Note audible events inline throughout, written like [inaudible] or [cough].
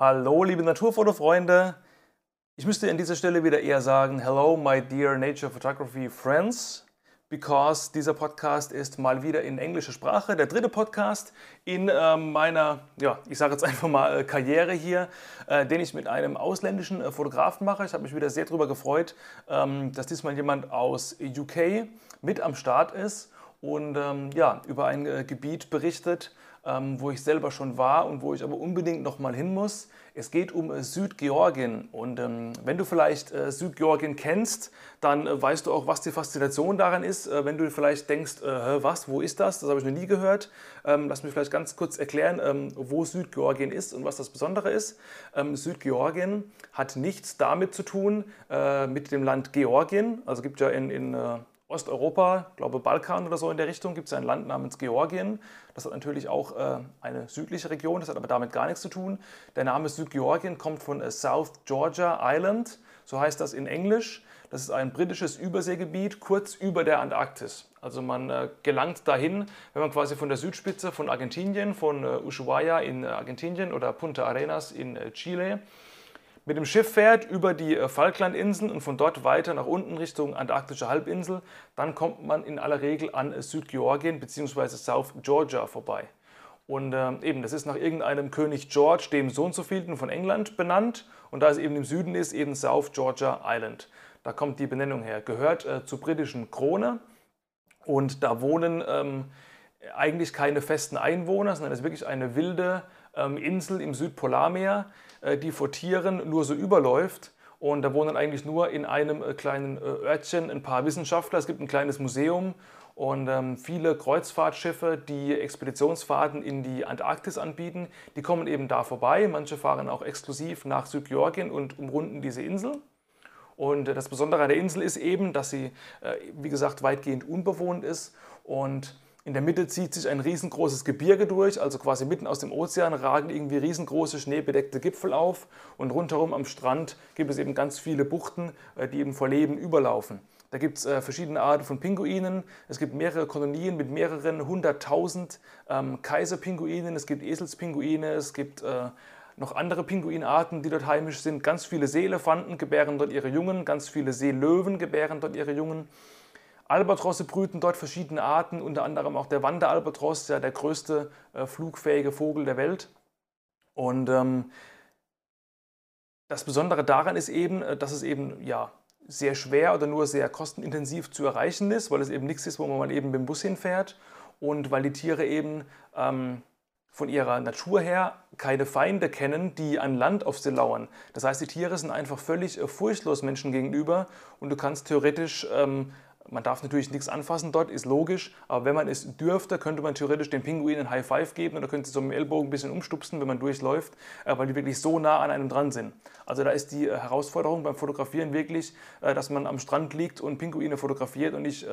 Hallo, liebe Naturfotofreunde. Ich müsste an dieser Stelle wieder eher sagen, hello, my dear Nature Photography Friends, because dieser Podcast ist mal wieder in englischer Sprache. Der dritte Podcast in äh, meiner, ja, ich sage jetzt einfach mal äh, Karriere hier, äh, den ich mit einem ausländischen äh, Fotografen mache. Ich habe mich wieder sehr darüber gefreut, ähm, dass diesmal jemand aus UK mit am Start ist und ähm, ja, über ein äh, Gebiet berichtet, ähm, wo ich selber schon war und wo ich aber unbedingt noch mal hin muss. Es geht um äh, Südgeorgien und ähm, wenn du vielleicht äh, Südgeorgien kennst, dann äh, weißt du auch, was die Faszination daran ist. Äh, wenn du vielleicht denkst, äh, was, wo ist das? Das habe ich noch nie gehört. Ähm, lass mich vielleicht ganz kurz erklären, ähm, wo Südgeorgien ist und was das Besondere ist. Ähm, Südgeorgien hat nichts damit zu tun äh, mit dem Land Georgien. Also gibt ja in, in Osteuropa, glaube Balkan oder so in der Richtung, gibt es ein Land namens Georgien. Das hat natürlich auch äh, eine südliche Region, das hat aber damit gar nichts zu tun. Der Name Südgeorgien kommt von äh, South Georgia Island, so heißt das in Englisch. Das ist ein britisches Überseegebiet kurz über der Antarktis. Also man äh, gelangt dahin, wenn man quasi von der Südspitze von Argentinien, von äh, Ushuaia in äh, Argentinien oder Punta Arenas in äh, Chile, mit dem Schiff fährt über die äh, Falklandinseln und von dort weiter nach unten Richtung Antarktische Halbinsel, dann kommt man in aller Regel an äh, Südgeorgien bzw. South Georgia vorbei. Und äh, eben, das ist nach irgendeinem König George, dem Sohn zu vielten von England, benannt. Und da es eben im Süden ist, eben South Georgia Island. Da kommt die Benennung her. Gehört äh, zur britischen Krone. Und da wohnen ähm, eigentlich keine festen Einwohner, sondern es ist wirklich eine wilde ähm, Insel im Südpolarmeer, äh, die vor Tieren nur so überläuft. Und da wohnen eigentlich nur in einem äh, kleinen äh, Örtchen ein paar Wissenschaftler. Es gibt ein kleines Museum und ähm, viele Kreuzfahrtschiffe, die Expeditionsfahrten in die Antarktis anbieten, die kommen eben da vorbei. Manche fahren auch exklusiv nach Südgeorgien und umrunden diese Insel. Und das Besondere an der Insel ist eben, dass sie, wie gesagt, weitgehend unbewohnt ist und in der Mitte zieht sich ein riesengroßes Gebirge durch, also quasi mitten aus dem Ozean ragen irgendwie riesengroße schneebedeckte Gipfel auf und rundherum am Strand gibt es eben ganz viele Buchten, äh, die eben vor Leben überlaufen. Da gibt es äh, verschiedene Arten von Pinguinen. Es gibt mehrere Kolonien mit mehreren hunderttausend ähm, Kaiserpinguinen. Es gibt Eselspinguine. Es gibt äh, noch andere Pinguinarten, die dort heimisch sind. Ganz viele Seeelefanten gebären dort ihre Jungen. Ganz viele Seelöwen gebären dort ihre Jungen. Albatrosse brüten dort verschiedene Arten, unter anderem auch der Wanderalbatros, ja der größte äh, flugfähige Vogel der Welt. Und ähm, das Besondere daran ist eben, äh, dass es eben ja, sehr schwer oder nur sehr kostenintensiv zu erreichen ist, weil es eben nichts ist, wo man eben mit dem Bus hinfährt und weil die Tiere eben ähm, von ihrer Natur her keine Feinde kennen, die an Land auf sie lauern. Das heißt, die Tiere sind einfach völlig äh, furchtlos Menschen gegenüber und du kannst theoretisch ähm, man darf natürlich nichts anfassen dort, ist logisch, aber wenn man es dürfte, könnte man theoretisch den Pinguinen ein High Five geben oder könnte sie so mit dem Ellbogen ein bisschen umstupsen, wenn man durchläuft, äh, weil die wirklich so nah an einem dran sind. Also da ist die äh, Herausforderung beim Fotografieren wirklich, äh, dass man am Strand liegt und Pinguine fotografiert und nicht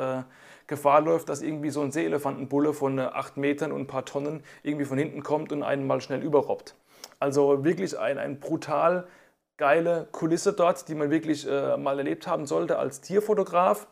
Gefahr läuft, dass irgendwie so ein Seeelefantenbulle von 8 Metern und ein paar Tonnen irgendwie von hinten kommt und einen mal schnell überrobbt. Also wirklich ein, ein brutal geile Kulisse dort, die man wirklich mal erlebt haben sollte als Tierfotograf.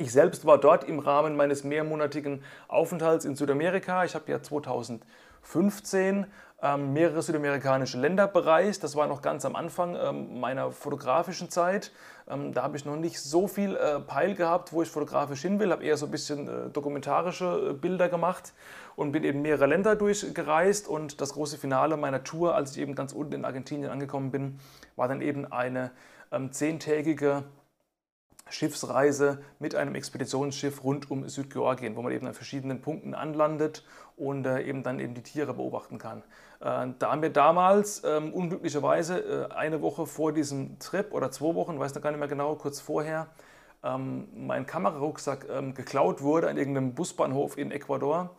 Ich selbst war dort im Rahmen meines mehrmonatigen Aufenthalts in Südamerika. Ich habe ja 2015 ähm, mehrere südamerikanische Länder bereist. Das war noch ganz am Anfang ähm, meiner fotografischen Zeit. Ähm, da habe ich noch nicht so viel äh, Peil gehabt, wo ich fotografisch hin will. Habe eher so ein bisschen äh, dokumentarische äh, Bilder gemacht und bin eben mehrere Länder durchgereist. Und das große Finale meiner Tour, als ich eben ganz unten in Argentinien angekommen bin, war dann eben eine ähm, zehntägige Schiffsreise mit einem Expeditionsschiff rund um Südgeorgien, wo man eben an verschiedenen Punkten anlandet und äh, eben dann eben die Tiere beobachten kann. Äh, da mir damals ähm, unglücklicherweise äh, eine Woche vor diesem Trip oder zwei Wochen, weiß noch gar nicht mehr genau, kurz vorher, ähm, mein Kamerarucksack ähm, geklaut wurde an irgendeinem Busbahnhof in Ecuador,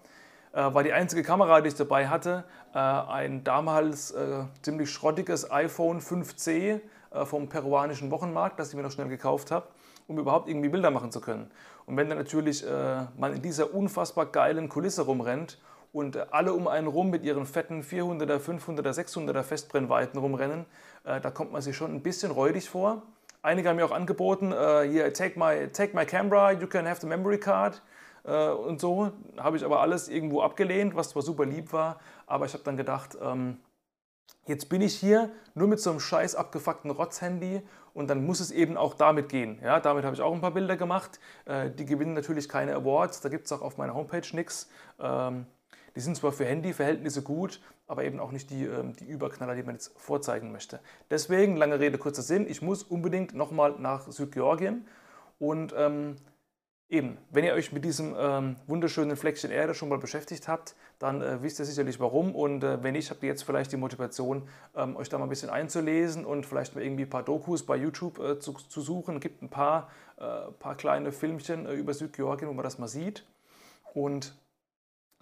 äh, war die einzige Kamera, die ich dabei hatte, äh, ein damals äh, ziemlich schrottiges iPhone 5C vom peruanischen Wochenmarkt, das ich mir noch schnell gekauft habe um überhaupt irgendwie Bilder machen zu können. Und wenn dann natürlich äh, man in dieser unfassbar geilen Kulisse rumrennt und äh, alle um einen rum mit ihren fetten 400er, 500er, 600er Festbrennweiten rumrennen, äh, da kommt man sich schon ein bisschen räudig vor. Einige haben mir auch angeboten, äh, hier, take my, take my camera, you can have the memory card äh, und so. Habe ich aber alles irgendwo abgelehnt, was zwar super lieb war, aber ich habe dann gedacht, ähm, Jetzt bin ich hier nur mit so einem scheiß abgefuckten Rotz-Handy und dann muss es eben auch damit gehen. Ja, damit habe ich auch ein paar Bilder gemacht. Äh, die gewinnen natürlich keine Awards, da gibt es auch auf meiner Homepage nichts. Ähm, die sind zwar für Handyverhältnisse gut, aber eben auch nicht die, ähm, die Überknaller, die man jetzt vorzeigen möchte. Deswegen, lange Rede, kurzer Sinn, ich muss unbedingt nochmal nach Südgeorgien und ähm, Eben, wenn ihr euch mit diesem ähm, wunderschönen Fleckchen Erde schon mal beschäftigt habt, dann äh, wisst ihr sicherlich warum. Und äh, wenn nicht, habt ihr jetzt vielleicht die Motivation, ähm, euch da mal ein bisschen einzulesen und vielleicht mal irgendwie ein paar Dokus bei YouTube äh, zu, zu, suchen. Gibt ein paar, äh, paar kleine Filmchen äh, über Südgeorgien, wo man das mal sieht. Und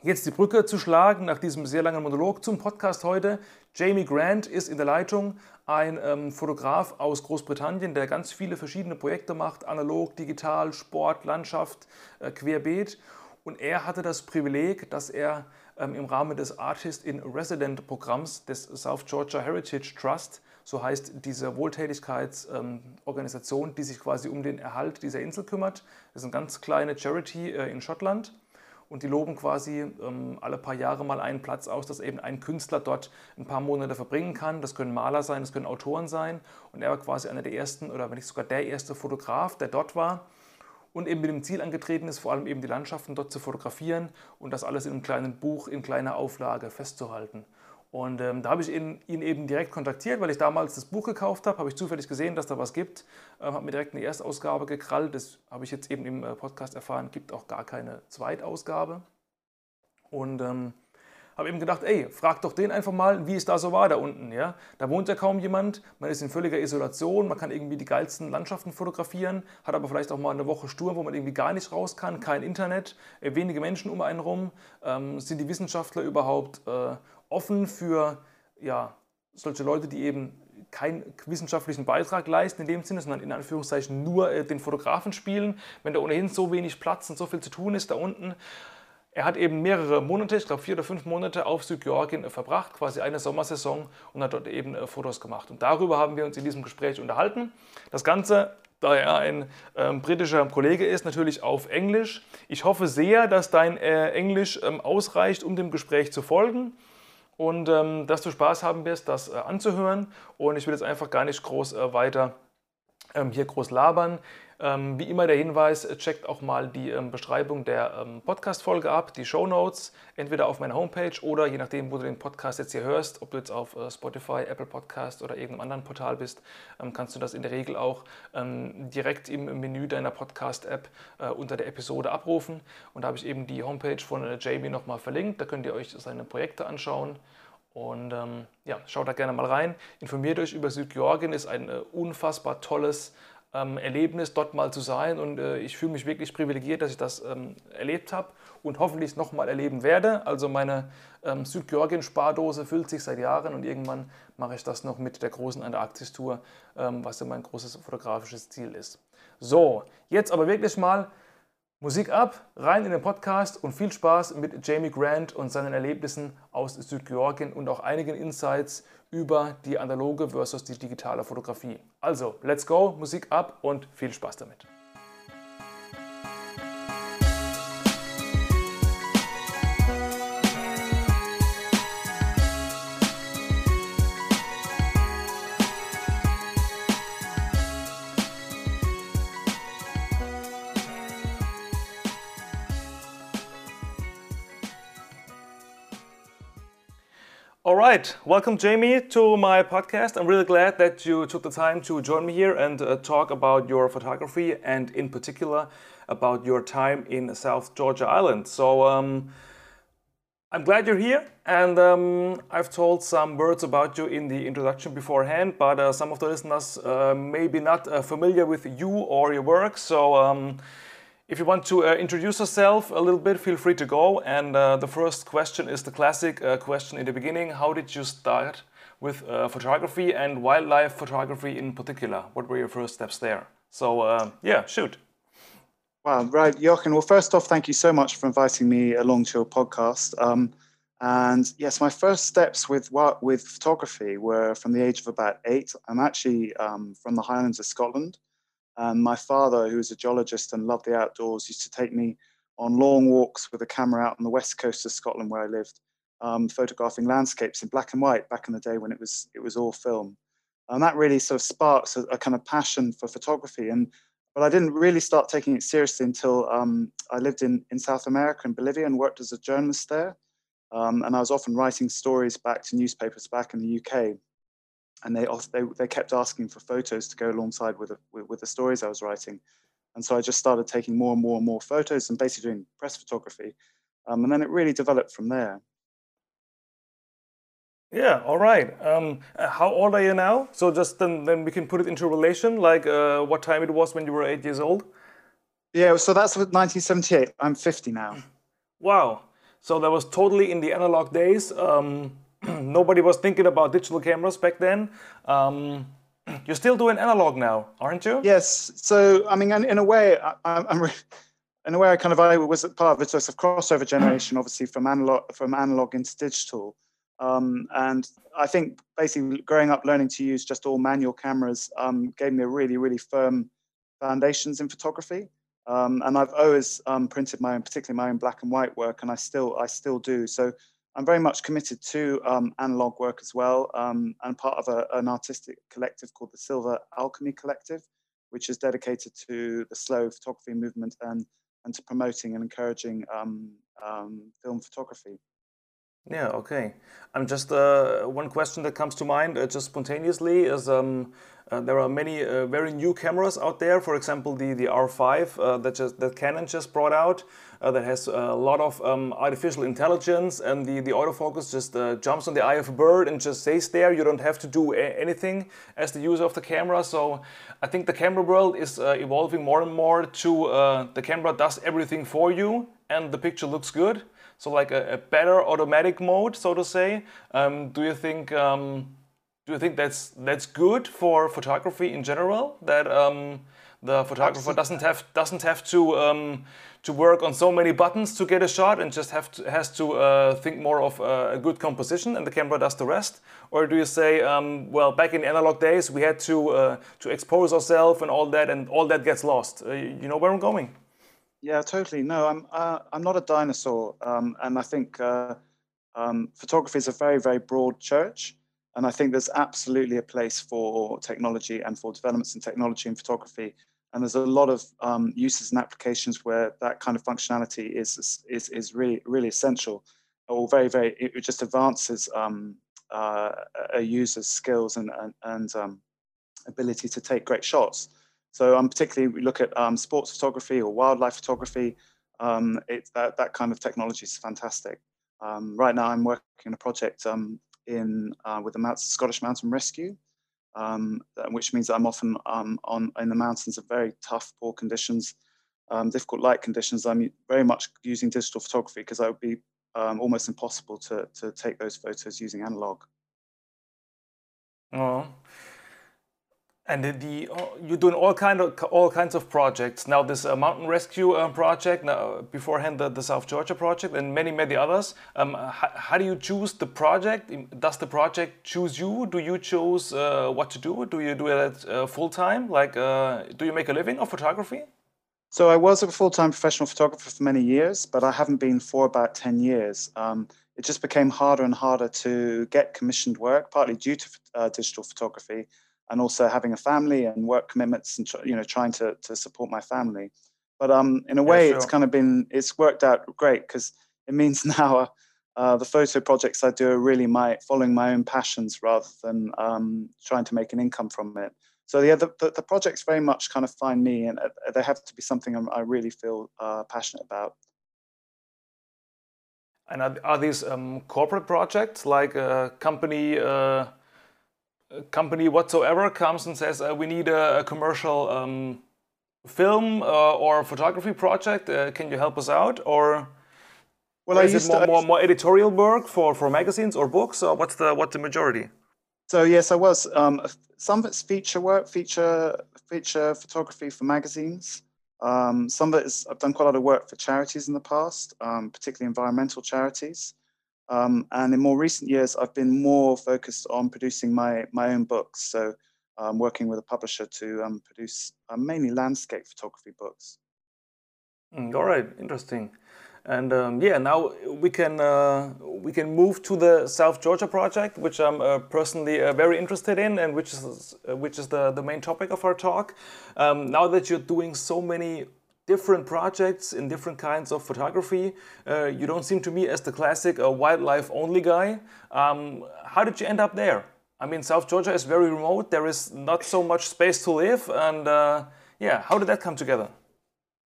Jetzt die Brücke zu schlagen nach diesem sehr langen Monolog zum Podcast heute. Jamie Grant ist in der Leitung, ein ähm, Fotograf aus Großbritannien, der ganz viele verschiedene Projekte macht, analog, digital, Sport, Landschaft, äh, querbeet. Und er hatte das Privileg, dass er ähm, im Rahmen des Artist in Resident Programms des South Georgia Heritage Trust, so heißt diese Wohltätigkeitsorganisation, ähm, die sich quasi um den Erhalt dieser Insel kümmert. Das ist eine ganz kleine Charity äh, in Schottland und die loben quasi ähm, alle paar Jahre mal einen Platz aus, dass eben ein Künstler dort ein paar Monate verbringen kann. Das können Maler sein, das können Autoren sein. Und er war quasi einer der ersten oder wenn nicht sogar der erste Fotograf, der dort war und eben mit dem Ziel angetreten ist, vor allem eben die Landschaften dort zu fotografieren und das alles in einem kleinen Buch in kleiner Auflage festzuhalten. Und ähm, da habe ich ihn, ihn, eben direkt kontaktiert, weil ich damals das Buch gekauft habe, habe ich zufällig gesehen, dass da was gibt, ähm, habe mir direkt eine Erstausgabe gekrallt. Das habe ich jetzt eben im äh, Podcast erfahren, gibt auch gar keine Zweitausgabe. Und ähm, habe eben gedacht, ey, frag doch den einfach mal, wie es da so war da unten. Ja? Da wohnt ja kaum jemand, man ist in völliger Isolation, man kann irgendwie die geilsten Landschaften fotografieren, hat aber vielleicht auch mal eine Woche Sturm, wo man irgendwie gar nicht raus kann, kein Internet, äh, wenige Menschen um einen rum. Ähm, sind die Wissenschaftler überhaupt äh, offen für ja, solche Leute, die eben keinen wissenschaftlichen Beitrag leisten in dem Sinne, sondern in Anführungszeichen nur äh, den Fotografen spielen, wenn da ohnehin so wenig Platz und so viel zu tun ist da unten. Er hat eben mehrere Monate, ich glaube vier oder fünf Monate auf Südgeorgien äh, verbracht, quasi eine Sommersaison und hat dort eben äh, Fotos gemacht. Und darüber haben wir uns in diesem Gespräch unterhalten. Das Ganze da er ein ähm, britischer Kollege ist, natürlich auf Englisch. Ich hoffe sehr, dass dein äh, Englisch ähm, ausreicht, um dem Gespräch zu folgen und ähm, dass du Spaß haben wirst, das äh, anzuhören. Und ich will jetzt einfach gar nicht groß äh, weiter ähm, hier groß labern. Ähm, wie immer der Hinweis, checkt auch mal die ähm, Beschreibung der ähm, Podcast-Folge ab, die Show Notes, entweder auf meiner Homepage oder je nachdem, wo du den Podcast jetzt hier hörst, ob du jetzt auf äh, Spotify, Apple Podcast oder irgendeinem anderen Portal bist, ähm, kannst du das in der Regel auch ähm, direkt im Menü deiner Podcast-App äh, unter der Episode abrufen. Und da habe ich eben die Homepage von äh, Jamie nochmal verlinkt, da könnt ihr euch seine Projekte anschauen. Und ähm, ja, schaut da gerne mal rein. Informiert euch über Südgeorgien, ist ein äh, unfassbar tolles Erlebnis, dort mal zu sein. Und äh, ich fühle mich wirklich privilegiert, dass ich das ähm, erlebt habe und hoffentlich noch mal erleben werde. Also meine ähm, Südgeorgien-Spardose füllt sich seit Jahren und irgendwann mache ich das noch mit der großen Antarktis-Tour, ähm, was ja mein großes fotografisches Ziel ist. So, jetzt aber wirklich mal Musik ab, rein in den Podcast und viel Spaß mit Jamie Grant und seinen Erlebnissen aus Südgeorgien und auch einigen Insights über die analoge versus die digitale Fotografie. Also, let's go, Musik ab und viel Spaß damit. All right, welcome Jamie to my podcast. I'm really glad that you took the time to join me here and uh, talk about your photography and, in particular, about your time in South Georgia Island. So, um, I'm glad you're here, and um, I've told some words about you in the introduction beforehand, but uh, some of the listeners uh, may be not uh, familiar with you or your work. So, um, if you want to uh, introduce yourself a little bit, feel free to go. And uh, the first question is the classic uh, question in the beginning How did you start with uh, photography and wildlife photography in particular? What were your first steps there? So, uh, yeah, shoot. Wow, right, Jochen. Well, first off, thank you so much for inviting me along to your podcast. Um, and yes, my first steps with with photography were from the age of about eight. I'm actually um, from the Highlands of Scotland. Um, my father, who was a geologist and loved the outdoors, used to take me on long walks with a camera out on the west coast of Scotland where I lived. um, photographing landscapes in black and white back in the day when it was it was all film, and that really sort of sparks a, a kind of passion for photography. And but I didn't really start taking it seriously until um, I lived in in South America in Bolivia and worked as a journalist there. Um, and I was often writing stories back to newspapers back in the UK, and they they they kept asking for photos to go alongside with the, with, the stories I was writing. And so I just started taking more and more and more photos and basically doing press photography. Um, and then it really developed from there. Yeah, all right. Um, uh, how old are you now? So just then, then we can put it into relation, like uh, what time it was when you were eight years old. Yeah, so that's 1978. I'm 50 now. Wow. So that was totally in the analog days. Um, [clears throat] nobody was thinking about digital cameras back then. Um, [clears throat] you're still doing analog now, aren't you? Yes. So I mean, in a way, I, am in a way, I kind of I was part of a sort of crossover generation, obviously from analog from analog into digital. Um, and I think basically growing up learning to use just all manual cameras um, gave me a really, really firm foundations in photography. Um, and I've always um, printed my own, particularly my own black and white work, and I still I still do. So I'm very much committed to um, analog work as well, um, and part of a, an artistic collective called the Silver Alchemy Collective, which is dedicated to the slow photography movement and, and to promoting and encouraging um, um film photography. Yeah, okay. I'm just uh, one question that comes to mind uh, just spontaneously is um, uh, there are many uh, very new cameras out there. For example, the the R5 uh, that just that Canon just brought out uh, that has a lot of um, artificial intelligence, and the the autofocus just jumps on the eye of a bird and just stays there. You don't have to do anything as the user of the camera. So I think the camera world is evolving more and more to the camera does everything for you, and the picture looks good. So like a, a better automatic mode, so to say. Um, do you think um, do you think that's that's good for photography in general? That um, the photographer Absolutely. doesn't have doesn't have to um, to work on so many buttons to get a shot and just have to, has to uh, think more of uh, a good composition and the camera does the rest? Or do you say, um, well, back in analog days we had to uh, to expose ourselves and all that, and all that gets lost? Uh, you know where I'm going? Yeah, totally. No, I'm uh, I'm not a dinosaur, um, and I think uh, um, photography is a very very broad church, and I think there's absolutely a place for technology and for developments in technology and photography, and there's a lot of um, uses and applications where that kind of functionality is is is really really essential, or very very it just advances um, uh, a user's skills and and, and um, ability to take great shots. So um, particularly we look at um, sports photography or wildlife photography. Um, it, that, that kind of technology is fantastic. Um, right now I'm working on a project um, in uh, with the Mount, Scottish Mountain Rescue, um, which means I'm often on in the mountains of very tough, poor conditions, difficult light conditions. I'm very much using digital photography because that would be almost impossible to, to take those photos using analog. Oh, and the, oh, you're doing all kind of all kinds of projects now. This uh, mountain rescue uh, project, now beforehand the, the, South Georgia project, and many many others. Um, how, how, do you choose the project? Does the project choose you? Do you choose uh, what to do? Do you do it uh, full time? Like, uh, do you make a living of photography? So I was a full time professional photographer for many years, but I haven't been for about ten years. Um, it just became harder and harder to get commissioned work, partly due to uh, digital photography and also having a family and work commitments and you know trying to to support my family. But um, in a way, yeah, sure. it's kind of been it's worked out great because it means [laughs] now uh, the photo projects I do are really my following my own passions rather than um, trying to make an income from it. So yeah, the, the, the, projects very much kind of find me, and uh, they have to be something I'm, i really feel uh, passionate about. And are, are these um, corporate projects like a company? Company whatsoever comes and says uh, we need a, a commercial um, film uh, or photography project, uh, can you help us out? Or, well, or is it more, more, more, editorial work for, for magazines or books, or what's the what's the majority? So yes, I was um, some of it's feature work, feature feature photography for magazines. Um, some of it is I've done quite a lot of work for charities in the past, um, particularly environmental charities. Um, and in more recent years, I've been more focused on producing my, my own books. So I'm um, working with a publisher to um, produce uh, mainly landscape photography books. Mm, all right, interesting. And um, yeah, now we can uh, we can move to the South Georgia project, which I'm uh, personally uh, very interested in, and which is uh, which is the the main topic of our talk. Um, now that you're doing so many different projects in different kinds of photography, uh, you don't seem to me as the classic uh, wildlife only guy. Um, how did you end up there? I mean, South Georgia is very remote. There is not so much space to live, and yeah, how did that come together?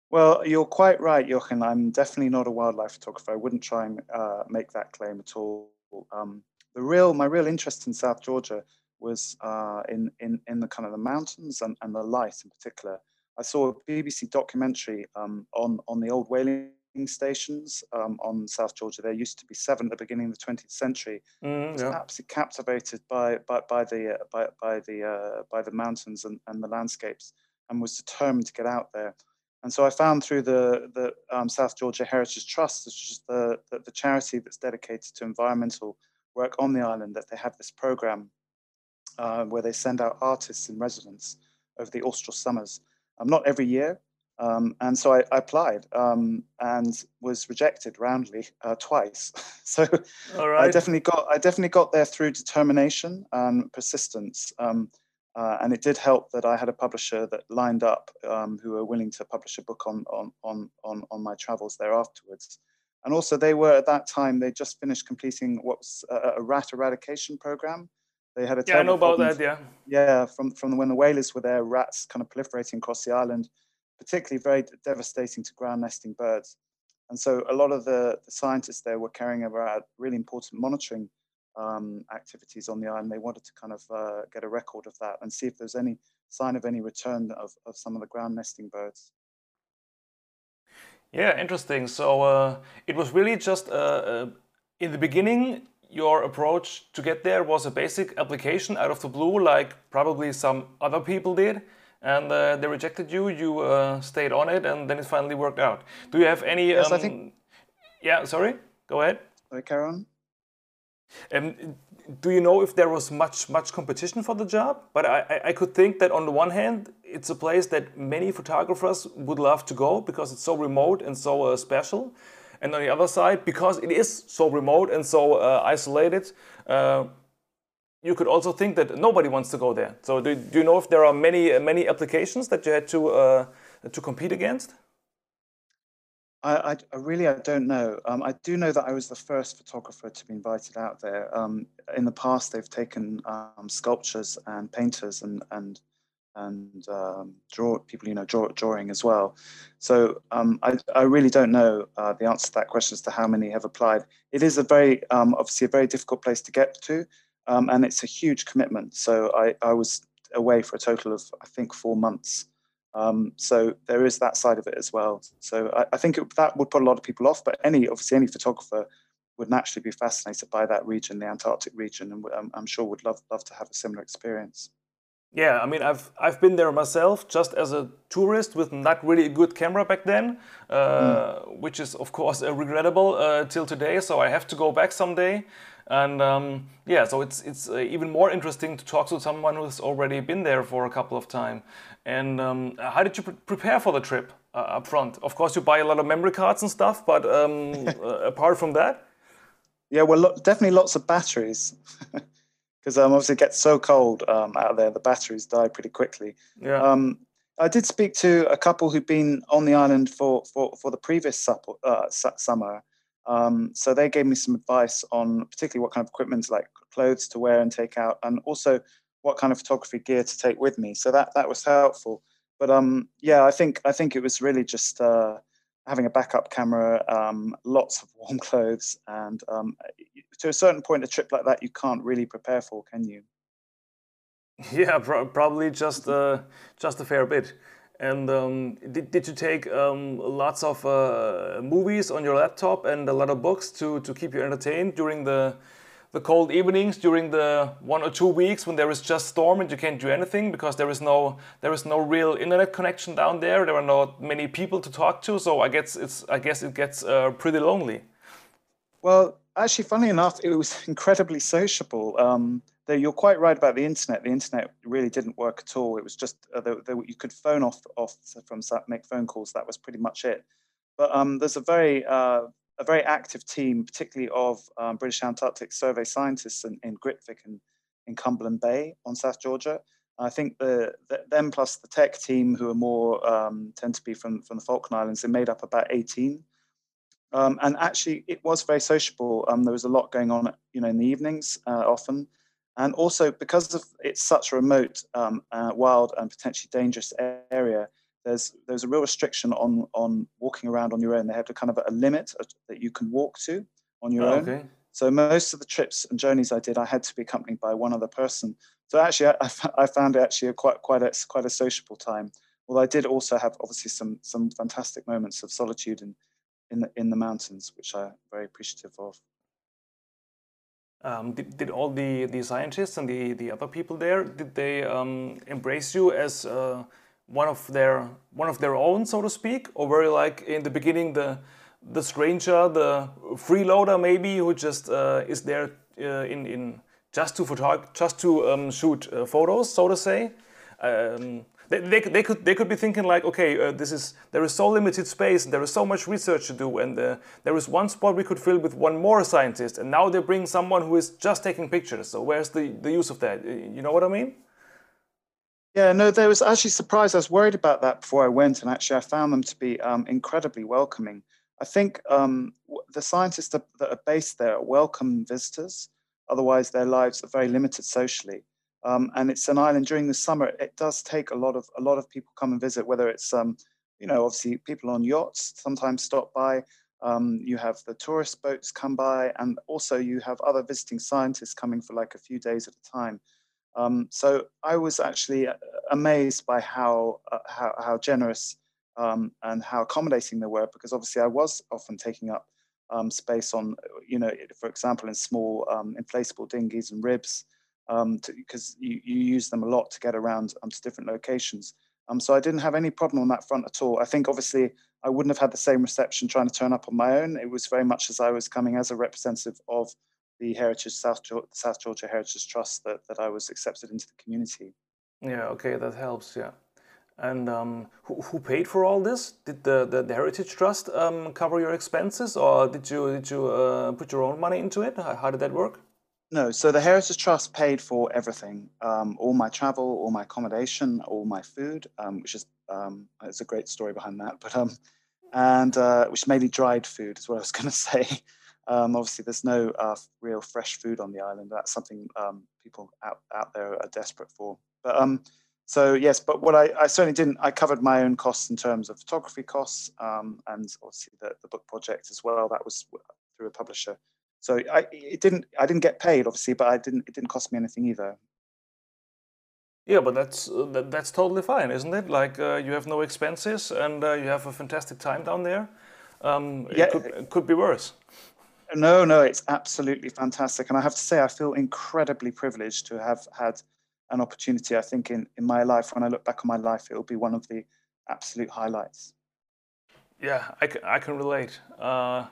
Well, you're quite right, Jochen. I'm definitely not a wildlife photographer. I wouldn't try and uh, make that claim at all. Um, the real, my real interest in South Georgia was uh, in, in, in the kind of the mountains and, and the light in particular. I saw a BBC documentary um, on, on the old whaling stations um, on South Georgia. There used to be seven at the beginning of the 20th century. Mm, I was yeah. absolutely captivated by, by, by the, uh, by, by, the, uh, by the mountains and, and the landscapes and was determined to get out there. And so I found through the, the um, South Georgia Heritage Trust, which is the, the, the, charity that's dedicated to environmental work on the island, that they have this program uh, where they send out artists in residence over the austral summers. Um, not every year. Um, and so I, I applied um, and was rejected roundly uh, twice. [laughs] so I definitely got I definitely got there through determination and persistence. Um, uh, and it did help that I had a publisher that lined up um, who were willing to publish a book on, on, on, on, on my travels there afterwards. And also they were at that time, they just finished completing what was a, a rat eradication program. They had a yeah, I know about that. Yeah, yeah. From from when the whalers were there, rats kind of proliferating across the island, particularly very devastating to ground nesting birds. And so a lot of the, the scientists there were carrying out really important monitoring um, activities on the island. They wanted to kind of uh, get a record of that and see if there's any sign of any return of, of some of the ground nesting birds. Yeah, interesting. So uh, it was really just uh, uh, in the beginning, your approach to get there was a basic application out of the blue, like probably some other people did. And uh, they rejected you, you uh, stayed on it, and then it finally worked out. Do you have any. Yes, um, I think. Yeah, sorry, go ahead. Sorry, on. Um, do you know if there was much much competition for the job? But I, I could think that on the one hand, it's a place that many photographers would love to go because it's so remote and so uh, special. And on the other side, because it is so remote and so uh, isolated, uh, you could also think that nobody wants to go there. So do, do you know if there are many many applications that you had to uh, to compete against? I, I, I really I don't know. Um, I do know that I was the first photographer to be invited out there. Um, in the past, they've taken um, sculptures and painters and and and um, draw people, you know, draw, drawing as well. So um, I, I really don't know uh, the answer to that question as to how many have applied. It is a very um, obviously a very difficult place to get to, and it's a huge commitment. So I, I was away for a total of I think four months. Um, so there is that side of it as well. So I, I think it, that would put a lot of people off, but any obviously any photographer would naturally be fascinated by that region, the Antarctic region, and um, I'm sure would love love to have a similar experience. Yeah, I mean, I've I've been there myself, just as a tourist with not really a good camera back then, uh, mm. which is of course uh, regrettable uh, till today. So I have to go back someday. And um, yeah, so it's it's uh, even more interesting to talk to someone who's already been there for a couple of time. And um, how did you pre prepare for the trip uh, up front? Of course, you buy a lot of memory cards and stuff, but um, [laughs] uh, apart from that, yeah, well, lo definitely lots of batteries. [laughs] Because um, obviously it gets so cold um, out there, the batteries die pretty quickly. Yeah. Um, I did speak to a couple who'd been on the island for, for, for the previous uh, summer, um, so they gave me some advice on particularly what kind of equipment, like clothes to wear and take out, and also what kind of photography gear to take with me. So that that was helpful. But um, yeah, I think I think it was really just uh, having a backup camera, um, lots of warm [laughs] clothes, and um, to a certain point, a trip like that you can't really prepare for, can you? [laughs] Yeah, probably just uh, just a fair bit. And um, did, did you take um, lots of uh, movies on your laptop and a lot of books to, to keep you entertained during the, the cold evenings, during the one or two weeks when there is just storm and you can't do anything because there is no there is no real internet connection down there. There are not many people to talk to, so I guess it's I guess it gets uh, pretty lonely. Well, actually, funny enough, it was [laughs] incredibly sociable. Um, you're quite right about the internet. The internet really didn't work at all. It was just uh, the, the, you could phone off off from make phone calls. That was pretty much it. But um, there's a very uh, a very active team, particularly of um, British Antarctic Survey scientists in, in and in Cumberland Bay on South Georgia. I think the, the, them plus the tech team, who are more um, tend to be from from the Falkland Islands, they made up about 18. Um, and actually, it was very sociable. Um, there was a lot going on, you know, in the evenings uh, often, and also because of it's such a remote, um, uh, wild, and potentially dangerous area. There's there's a real restriction on on walking around on your own. They have a kind of a limit that you can walk to on your oh, own. Okay. So most of the trips and journeys I did, I had to be accompanied by one other person. So actually, I, I found it actually a quite quite a quite a sociable time. Although I did also have obviously some some fantastic moments of solitude in in the, in the mountains, which I'm very appreciative of. Um, did, did all the, the scientists and the, the other people there did they um, embrace you as uh, one of their one of their own, so to speak, or were you like in the beginning the the stranger, the freeloader maybe, who just uh, is there uh, in in just to photog- just to um, shoot uh, photos, so to say? Um, they, they, they, could they could be thinking like, okay, uh, this is there is so limited space and there is so much research to do, and uh, there is one spot we could fill with one more scientist, and now they bring someone who is just taking pictures. So where's the the use of that? You know what I mean? Yeah, no, there was actually surprised. I was worried about that before I went, and actually, I found them to be um, incredibly welcoming. I think um, the scientists that are based there welcome visitors. Otherwise, their lives are very limited socially. Um, and it's an island during the summer. It does take a lot of a lot of people come and visit. Whether it's um, you know obviously people on yachts sometimes stop by. Um, you have the tourist boats come by, and also you have other visiting scientists coming for like a few days at a time. Um, so I was actually uh, amazed by how uh, how, how, generous um, and how accommodating they were, because obviously I was often taking up um, space on, you know, for example, in small um, inflatable dinghies and ribs, because um, you, you use them a lot to get around um, to different locations. so I didn't have any problem on that front at all. I think obviously I wouldn't have had the same reception trying to turn up on my own. It was very much as I was coming as a representative of the Heritage South Georgia, South Georgia Heritage Trust that, that I was accepted into the community. Yeah, okay, that helps. Yeah. And um, who, who paid for all this? Did the, the, the Heritage Trust um, cover your expenses, or did you did you uh, put your own money into it? How, how, did that work? No, so the Heritage Trust paid for everything, um, all my travel, all my accommodation, all my food, um, which is um, it's a great story behind that, but um, and uh, which mainly dried food is what I was going [laughs] to say. Um, obviously, there's no uh, real fresh food on the island. That's something um, people out, out there are desperate for. But um, so yes, but what I, I, certainly didn't. I covered my own costs in terms of photography costs um, and obviously the, the book project as well. That was through a publisher. So I it didn't I didn't get paid obviously, but I didn't it didn't cost me anything either. Yeah, but that's uh, that, that's totally fine, isn't it? Like uh, you have no expenses and uh, you have a fantastic time down there. Um, it, yeah. could, it could be worse. No, no, it's absolutely fantastic. And I have to say, I feel incredibly privileged to have had an opportunity. I think in, in my life, when I look back on my life, it will be one of the absolute highlights. Yeah, I can, I can relate. Uh,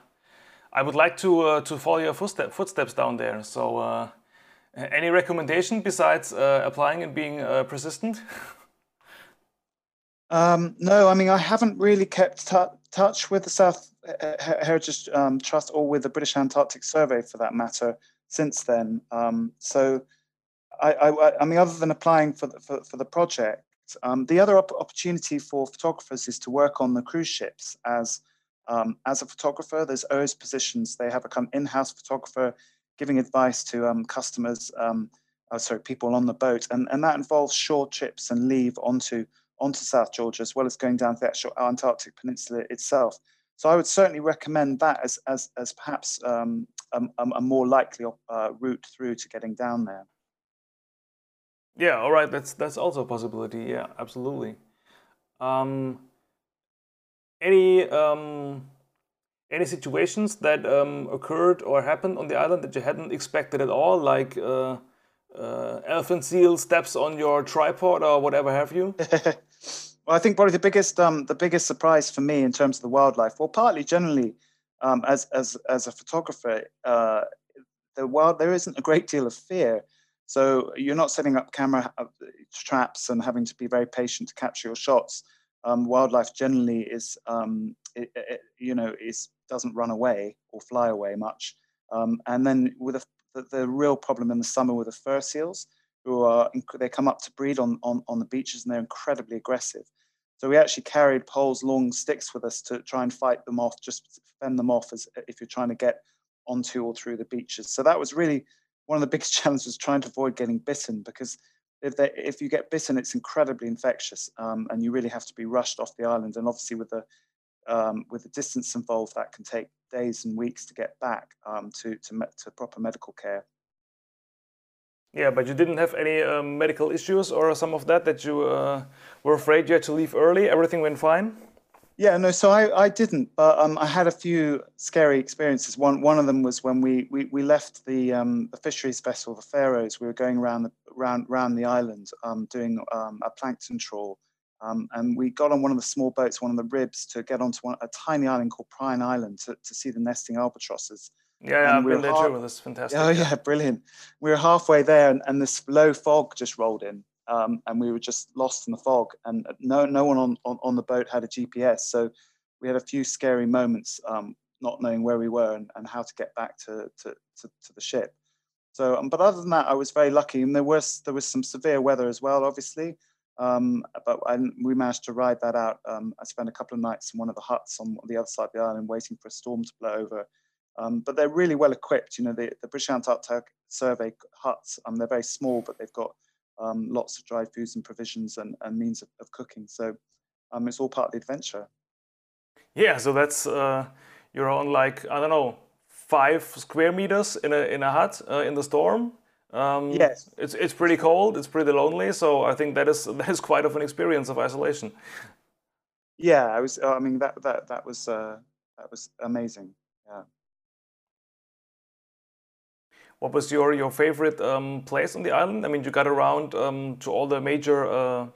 I would like to, uh, to follow your footstep, footsteps down there. So, uh, any recommendation besides uh, applying and being uh, persistent? Um, no, I mean, I haven't really kept touch with the South Heritage um, Trust or with the British Antarctic Survey for that matter since then. Um, so, I, I, I, mean, other than applying for the, for, for the project, um, the other op opportunity for photographers is to work on the cruise ships as um, as a photographer. There's always positions. They have a kind of in-house photographer giving advice to um, customers, um, oh, sorry, people on the boat, and and that involves shore trips and leave onto onto South Georgia as well as going down to the actual Antarctic Peninsula itself. So I would certainly recommend that as, as, as perhaps um, a, a, more likely uh, route through to getting down there. Yeah, all right, that's that's also a possibility. Yeah, absolutely. Um, any um, any situations that um, occurred or happened on the island that you hadn't expected at all, like uh, uh, elephant seal steps on your tripod or whatever have you? [laughs] Well, I think probably the biggest um, the biggest surprise for me in terms of the wildlife, well, partly generally um, as as as a photographer, uh, the wild there isn't a great deal of fear. So you're not setting up camera uh, traps and having to be very patient to capture your shots. um, wildlife generally is, um, it, it, you know, is doesn't run away or fly away much. Um, and then with a, the, the, real problem in the summer with the fur seals, who are they come up to breed on, on, on the beaches and they're incredibly aggressive. So we actually carried poles, long sticks with us to try and fight them off, just fend them off as if you're trying to get onto or through the beaches. So that was really one of the biggest [laughs] challenges, trying to avoid getting bitten because if they, if you get bitten, it's incredibly infectious, um, and you really have to be rushed off the island. And obviously, with the um, with the distance involved, that can take days and weeks to get back um, to, to to proper medical care. Yeah, but you didn't have any um, medical issues or some of that that you uh, were afraid you had to leave early. Everything went fine. Yeah, no, so I, I didn't, but um, I had a few scary experiences. One one of them was when we we, we left the um, the fisheries vessel, the Pharos. We were going around the around around the island, um, doing um, a plankton trawl, um, and we got on one of the small boats, one of the ribs, to get onto one, a tiny island called Prion Island to, to see the nesting albatrosses. Yeah, yeah I've we been there half- too. That's fantastic. Oh yeah, brilliant. We were halfway there, and, and this low fog just rolled in um, and we were just lost in the fog. And no, no one on, on, on, the boat had a GPS, so we had a few scary moments, um, not knowing where we were and, and how to get back to, to, to, to the ship. So, um, but other than that, I was very lucky, and there was there was some severe weather as well, obviously. Um, but I, we managed to ride that out. Um, I spent a couple of nights in one of the huts on the other side of the island, waiting for a storm to blow over. Um, but they're really well equipped. You know, the, the British Antarctic Survey huts. Um, they're very small, but they've got um, lots of dry foods and provisions and, and means of, of cooking. So um, it's all part of the adventure. Yeah, so that's uh, you're on like I don't know five square meters in a in a hut uh, in the storm. Um, yes, it's it's pretty cold. It's pretty lonely. So I think that is that is quite of an experience of isolation. Yeah, I was. I mean that that that was uh, that was amazing. Yeah. What was your your favorite um, place on the island? I mean, you got around um, to all the major. Uh,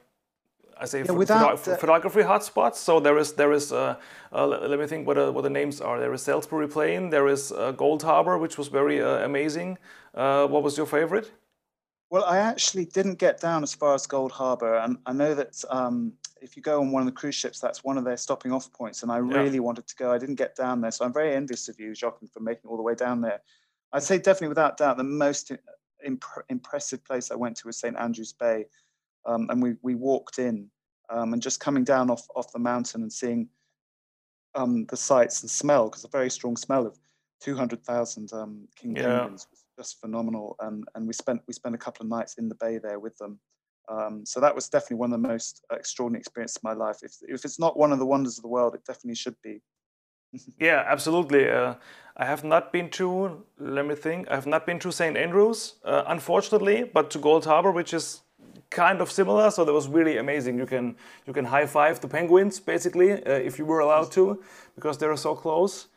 I say yeah, without, photo photography hotspots. So there is there is uh, uh, let me think what uh, what the names are. There is Salisbury Plain. There is uh, Gold Harbor, which was very uh, amazing. what was your favorite? Well, I actually didn't get down as far as Gold Harbor, and I know that um, if you go on one of the cruise ships, that's one of their stopping off points. And I really yeah. wanted to go. I didn't get down there, so I'm very envious of you, Jochen, for making all the way down there. I'd say definitely without doubt the most imp impressive place I went to was St Andrews Bay, um, and we we walked in um, and just coming down off off the mountain and seeing um, the sights and smell because a very strong smell of two hundred thousand um, king yeah. penguins was just phenomenal. And and we spent we spent a couple of nights in the bay there with them. Um, so that was definitely one of the most extraordinary experiences of my life. If if it's not one of the wonders of the world, it definitely should be. [laughs] yeah, absolutely. Uh, I have not been to, let me think, I have not been to St. Andrews, uh, unfortunately, but to Gold Harbor, which is kind of similar. So that was really amazing. You can you can high five the penguins basically uh, if you were allowed to, because they're so close.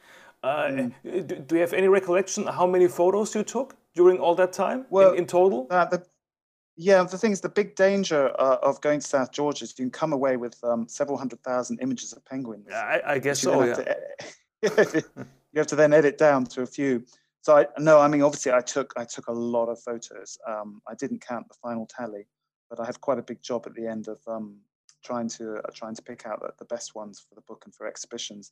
Uh, mm. do, do, you have any recollection how many photos you took during all that time well, in, in total? Uh, the, yeah, the thing is, the big danger uh, of going to South Georgia is you can come away with um, several hundred thousand images of penguins. I, I guess so. Yeah. To, [laughs] [laughs] you have to then edit down to a few. So I no, I mean, obviously, I took I took a lot of photos. Um, I didn't count the final tally, but I had quite a big job at the end of um, trying to uh, trying to pick out the, the, best ones for the book and for exhibitions.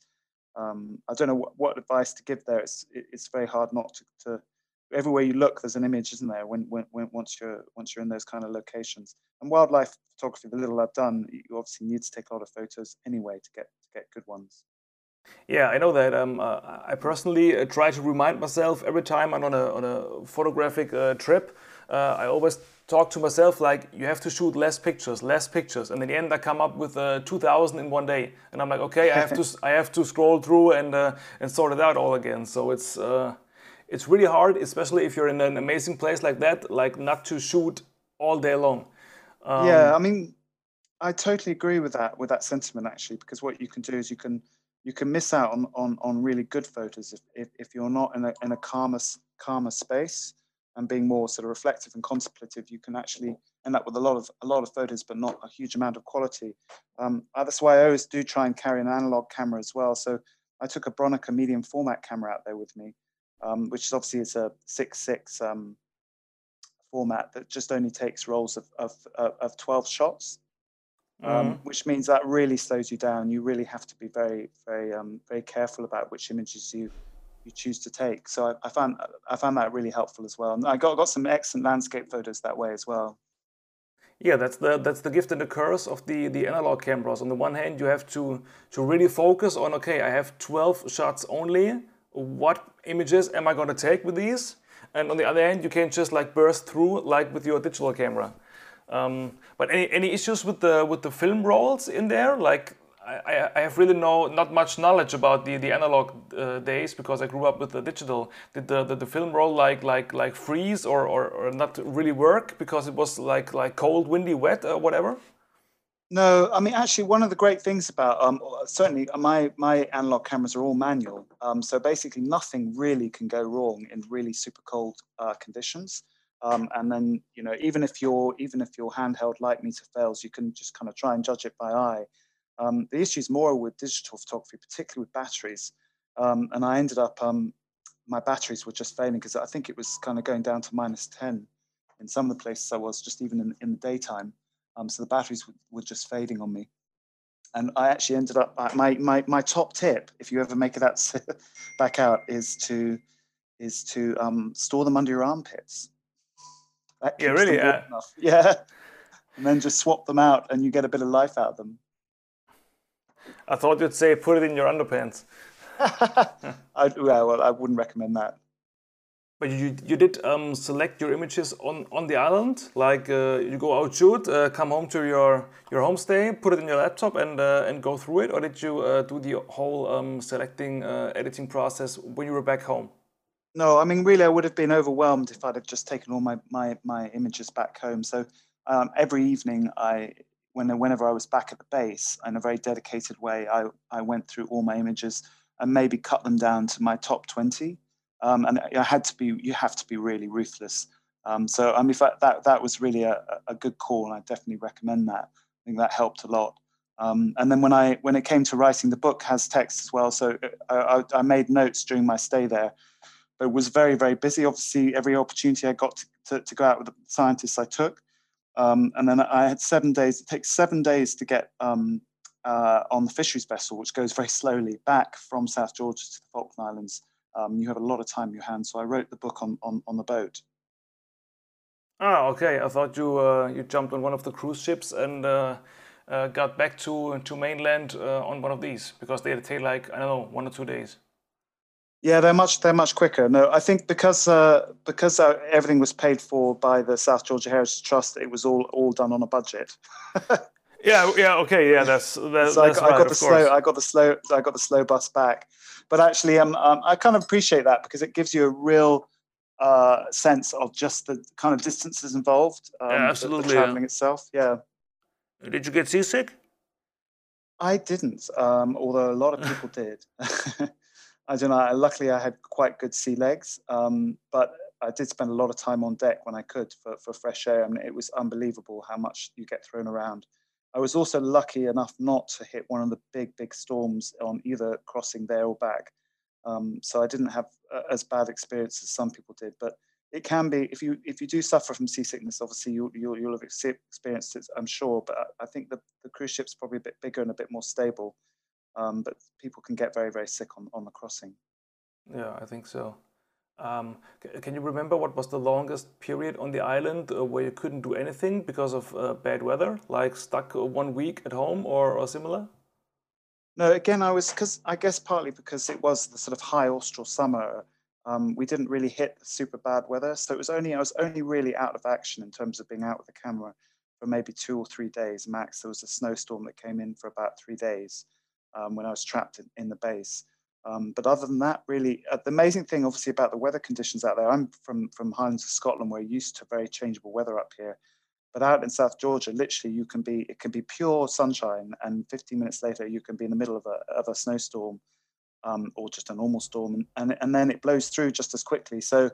Um, I don't know what, what, advice to give there. It's it's very hard not to, to everywhere you look, there's an image, isn't there? When, when, when once you're once you're in those kind of locations. And wildlife photography, the little I've done, you obviously need to take a lot of photos anyway to get to get good ones. Yeah, I know that. Um, uh, I personally uh, try to remind myself every time I'm on a on a photographic uh, trip. Uh, I always talk to myself like you have to shoot less pictures, less pictures, and in the end I come up with uh, 2,000 in one day, and I'm like, okay, I have to I have to scroll through and uh, and sort it out all again. So it's it's really hard, especially if you're in an amazing place like that, like not to shoot all day long. Um, yeah, I mean, I totally agree with that with that sentiment actually, because what you can do is you can you can miss out on on, on really good photos if, if, if you're not in a in a calmer calmer space and being more sort of reflective and contemplative, you can actually end up with a lot of a lot of photos, but not a huge amount of quality. Um, that's why I always do try and carry an analog camera as well. So I took a Bronica medium format camera out there with me, um, which is obviously it's a six six um, format that just only takes rolls of, of, of 12 shots. Um, which means that really slows you down. You really have to be very, very, um, very careful about which images you you choose to take. So I, I, found I found that really helpful as well. And I got got some excellent landscape photos that way as well. Yeah, that's the that's the gift and the curse of the the analog cameras. On the one hand, you have to to really focus on okay, I have 12 shots only. What images am I going to take with these? And on the other hand, you can't just like burst through like with your digital camera. Um, but any any issues with the with the film rolls in there? Like I, I have really no not much knowledge about the the analog uh, days because I grew up with the digital. Did the, the, the film roll like like like freeze or, or, or not really work because it was like like cold, windy, wet, or whatever? No, I mean actually one of the great things about um, certainly my my analog cameras are all manual, um, so basically nothing really can go wrong in really super cold uh, conditions. Um, and then you know even if your even if your handheld light meter fails, you can just kind of try and judge it by eye. Um, the issue is more with digital photography, particularly with batteries. Um, and I ended up, um, my batteries were just failing because I think it was kind of going down to minus 10 in some of the places I was, just even in, in the daytime. Um, so the batteries were just fading on me. And I actually ended up, my, my, my top tip, if you ever make out [laughs] back out, is to, is to um, store them under your armpits. Yeah, really? Uh... [laughs] Yeah. And then just swap them out and you get a bit of life out of them. I thought you'd say put it in your underpants. [laughs] I, yeah, well, I wouldn't recommend that. But you you did um, select your images on, on the island, like uh, you go out shoot, uh, come home to your your homestay, put it in your laptop, and uh, and go through it, or did you uh, do the whole um, selecting uh, editing process when you were back home? No, I mean really, I would have been overwhelmed if I'd have just taken all my my my images back home. So um, every evening, I when, whenever I was back at the base in a very dedicated way, I, I went through all my images and maybe cut them down to my top 20. Um, and I had to be, you have to be really ruthless. Um, so I mean, that, that was really a, a good call and I definitely recommend that. I think that helped a lot. Um, and then when I when it came to writing, the book has text as well. So uh, I, I, made notes during my stay there, but was very very busy. Obviously, every opportunity I got to, to, to go out with the scientists I took. Um, and then I had seven days. It takes seven days to get um, uh, on the fisheries vessel, which goes very slowly back from South Georgia to the Falkland Islands. Um, you have a lot of time in your hands. So I wrote the book on, on, on the boat. Ah, okay. I thought you uh, you jumped on one of the cruise ships and uh, uh got back to to mainland uh, on one of these because they take like I don't know one or two days. Yeah, they're much they're much quicker. No, I think because uh, because uh, everything was paid for by the South Georgia Heritage Trust, it was all all done on a budget. [laughs] yeah, yeah, okay, yeah, that's that's, so I, that's I, right, got the slow I got the slow I got the slow bus back, but actually, um, um I kind of appreciate that because it gives you a real uh, sense of just the kind of distances involved. Um, yeah, absolutely. The, the traveling yeah. itself, yeah. Did you get seasick? I didn't, um, although a lot of [laughs] people did. [laughs] I don't know. Luckily, I had quite good sea legs, um, but I did spend a lot of time on deck when I could for, for fresh air. I mean, it was unbelievable how much you get thrown around. I was also lucky enough not to hit one of the big, big storms on either crossing there or back. Um, so I didn't have uh, as bad experience as some people did. But it can be if you if you do suffer from seasickness, obviously you'll you'll, you'll have experienced it, I'm sure. But I think the, the cruise ship's probably a bit bigger and a bit more stable um, but people can get very very sick on, on the crossing. Yeah i think so. Um, can you remember what was the longest period on the island uh, where you couldn't do anything because of uh, bad weather like stuck uh, one week at home or, or similar? No again i was because i guess partly because it was the sort of high austral summer um, we didn't really hit super bad weather so it was only i was only really out of action in terms of being out with the camera for maybe two or three days max. There was a snowstorm that came in for about three days um, when I was trapped in, in the base. Um, but other than that, really, uh, the amazing thing, obviously, about the weather conditions out there. I'm from from Highlands of Scotland, we're used to very changeable weather up here. But out in South Georgia, literally, you can be it can be pure sunshine, and 15 minutes later, you can be in the middle of a of a snowstorm, um, or just a normal storm, and, and and then it blows through just as quickly. So.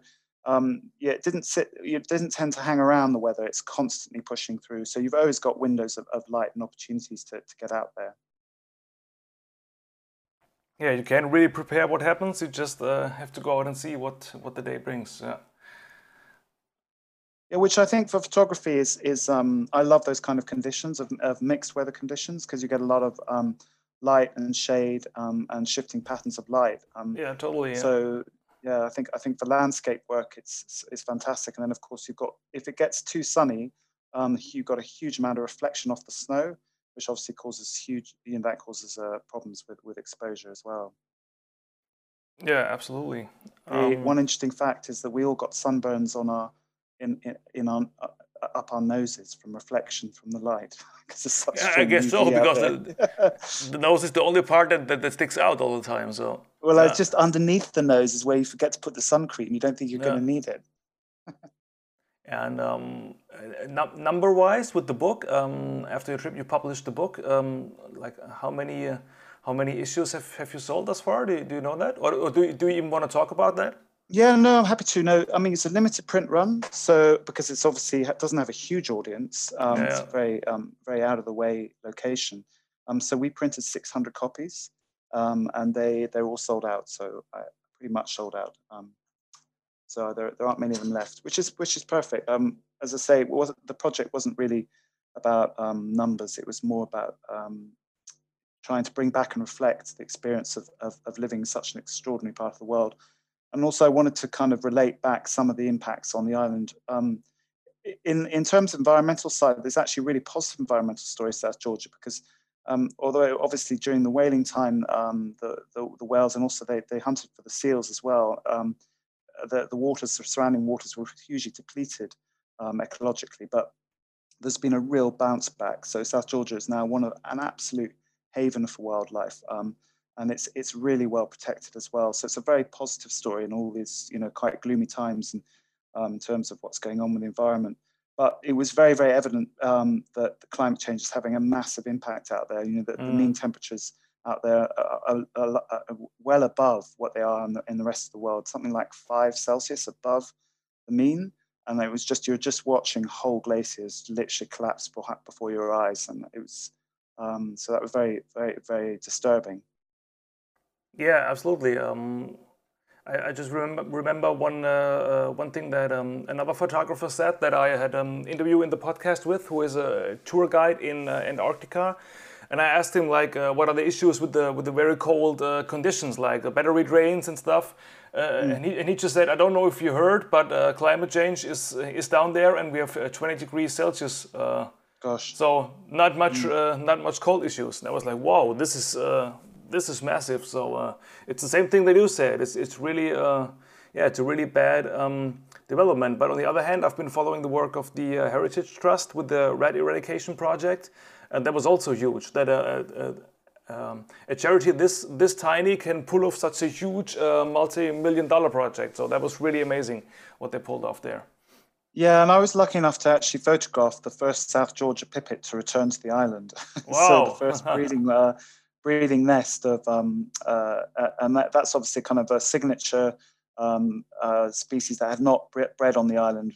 Um, yeah, it didn't sit. It didn't tend to hang around the weather. It's constantly pushing through. So you've always got windows of, of light and opportunities to, to get out there yeah, you can't really prepare what happens. You just uh, have to go out and see what what the day brings. Yeah. Yeah, which I think for photography is is um, I love those kind of conditions of, of mixed weather conditions because you get a lot of um, light and shade um, and shifting patterns of light. Um, yeah, totally. Yeah. So yeah, I think I think for landscape work, it's, it's, it's fantastic. And then of course you've got if it gets too sunny, um, you've got a huge amount of reflection off the snow, which obviously causes huge. You know, that causes uh, problems with with exposure as well. Yeah, absolutely. Um, one interesting fact is that we all got sunburns on our in in, in our uh, up our noses from reflection from the light [laughs] because it's such yeah, I guess so because the, the, nose is the only part that, that, that, sticks out all the time. So well, yeah. it's just underneath the nose is where you forget to put the sun cream. You don't think you're yeah. going to need it. And um, number wise with the book, um, after your trip, you published the book. Um, like how many uh, how many issues have, have you sold thus far? Do you, do you know that, or, or do you, do you even want to talk about that? Yeah, no, I'm happy to. No, I mean it's a limited print run, so because it's obviously it doesn't have a huge audience, um, yeah. it's a very um, very out of the way location. Um, so we printed 600 copies, um, and they they're all sold out. So I pretty much sold out. So there, there aren't many of them left, which is which is perfect. Um, as I say, the project wasn't really about um, numbers. It was more about um, trying to bring back and reflect the experience of, of, of living in such an extraordinary part of the world and also I wanted to kind of relate back some of the impacts on the island. Um, in, in terms of environmental side, there's actually really positive environmental stories South Georgia because um, although obviously during the whaling time, um, the, the, the, whales and also they, they hunted for the seals as well, um, the, the waters, the surrounding waters were hugely depleted um, ecologically, but there's been a real bounce back. So South Georgia is now one of an absolute haven for wildlife. Um, and it's it's really well protected as well. So it's a very positive story in all these you know quite gloomy times and um, in terms of what's going on with the environment. But it was very very evident um, that the climate change is having a massive impact out there. You know that mm. the mean temperatures out there are, are, are, well above what they are in the, in the rest of the world, something like five Celsius above the mean. And it was just you're just watching whole glaciers literally collapse before your eyes, and it was um, so that was very very very disturbing. Yeah, absolutely. Um, I, I, just remember, remember one uh, uh, one thing that um, another photographer said that I had an um, interview in the podcast with, who is a tour guide in uh, Antarctica, and I asked him like, uh, what are the issues with the with the very cold uh, conditions, like the battery drains and stuff. Mm. And, he, and he just said, I don't know if you heard, but climate change is is down there, and we have 20 degrees Celsius. Gosh. So not much mm. not much cold issues. And I was like, wow, this is this is massive. So uh, it's the same thing that you said. It's it's really uh, yeah, it's a really bad um, development. But on the other hand, I've been following the work of the uh, Heritage Trust with the rat eradication project, and that was also huge. That uh, uh, um, a charity this this tiny can pull off such a huge uh, multi-million dollar project. So that was really amazing what they pulled off there. Yeah, and I was lucky enough to actually photograph the first South Georgia pipit to return to the island. Wow. [laughs] so the first [laughs] breeding uh, breathing nest of, um, uh, and that, that's obviously kind of a signature um, uh, species that had not bred on the island